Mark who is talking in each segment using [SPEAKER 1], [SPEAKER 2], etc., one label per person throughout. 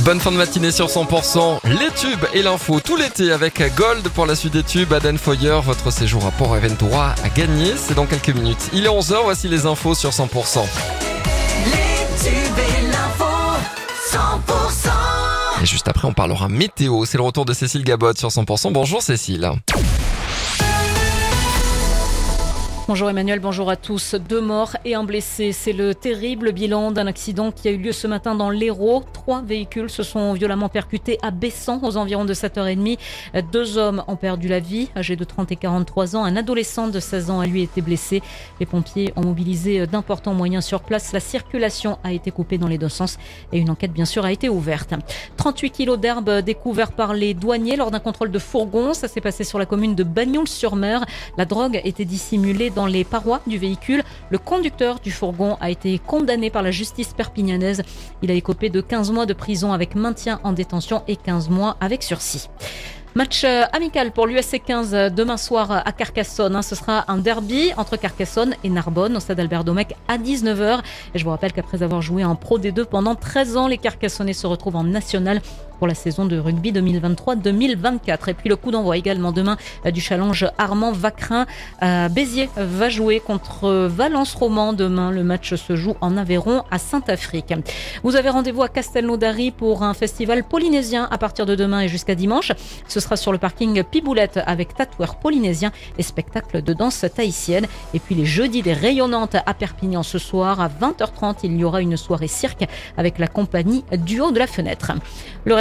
[SPEAKER 1] Bonne fin de matinée sur 100%. Les tubes et l'info tout l'été avec Gold pour la suite des tubes. Aden Foyer, votre séjour à Port-Aventura a gagné. C'est dans quelques minutes. Il est 11h, voici les infos sur 100%.
[SPEAKER 2] Les tubes et l'info 100%
[SPEAKER 1] Et juste après, on parlera météo. C'est le retour de Cécile Gabot sur 100%. Bonjour Cécile.
[SPEAKER 3] Bonjour Emmanuel, bonjour à tous. Deux morts et un blessé. C'est le terrible bilan d'un accident qui a eu lieu ce matin dans l'Hérault. Trois véhicules se sont violemment percutés à Bessan aux environs de 7h30. Deux hommes ont perdu la vie, âgés de 30 et 43 ans. Un adolescent de 16 ans a lui été blessé. Les pompiers ont mobilisé d'importants moyens sur place. La circulation a été coupée dans les deux sens et une enquête bien sûr a été ouverte. 38 kilos d'herbe découverts par les douaniers lors d'un contrôle de fourgon. Ça s'est passé sur la commune de Bagnols-sur-Mer. La drogue était dissimulée dans les parois du véhicule. Le conducteur du fourgon a été condamné par la justice perpignanaise. Il a écopé de 15 mois de prison avec maintien en détention et 15 mois avec sursis. Match euh, amical pour l'USC 15 euh, demain soir à Carcassonne. hein. Ce sera un derby entre Carcassonne et Narbonne au stade Albert Domecq à 19h. Et je vous rappelle qu'après avoir joué en Pro D2 pendant 13 ans, les Carcassonnais se retrouvent en national pour la saison de rugby 2023-2024. Et puis le coup d'envoi également demain euh, du challenge Armand Vacrin. Béziers va jouer contre Valence Roman demain. Le match se joue en Aveyron à Saint-Afrique. Vous avez rendez-vous à Castelnaudary pour un festival polynésien à partir de demain et jusqu'à dimanche. Ce sera sur le parking Piboulette avec tatoueur polynésien et spectacle de danse tahitienne. Et puis les jeudis des rayonnantes à Perpignan ce soir à 20h30, il y aura une soirée cirque avec la compagnie du haut de la fenêtre.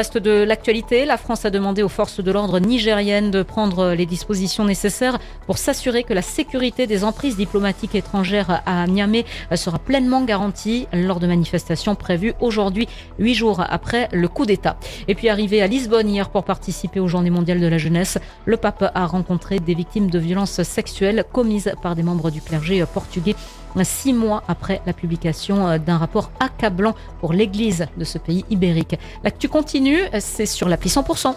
[SPEAKER 3] Reste de l'actualité, la France a demandé aux forces de l'ordre nigériennes de prendre les dispositions nécessaires pour s'assurer que la sécurité des emprises diplomatiques étrangères à Niamey sera pleinement garantie lors de manifestations prévues aujourd'hui, huit jours après le coup d'État. Et puis arrivé à Lisbonne hier pour participer aux Journées mondiales de la jeunesse, le pape a rencontré des victimes de violences sexuelles commises par des membres du clergé portugais six mois après la publication d'un rapport accablant pour l'Église de ce pays ibérique. L'actu continue, c'est sur l'appli 100%.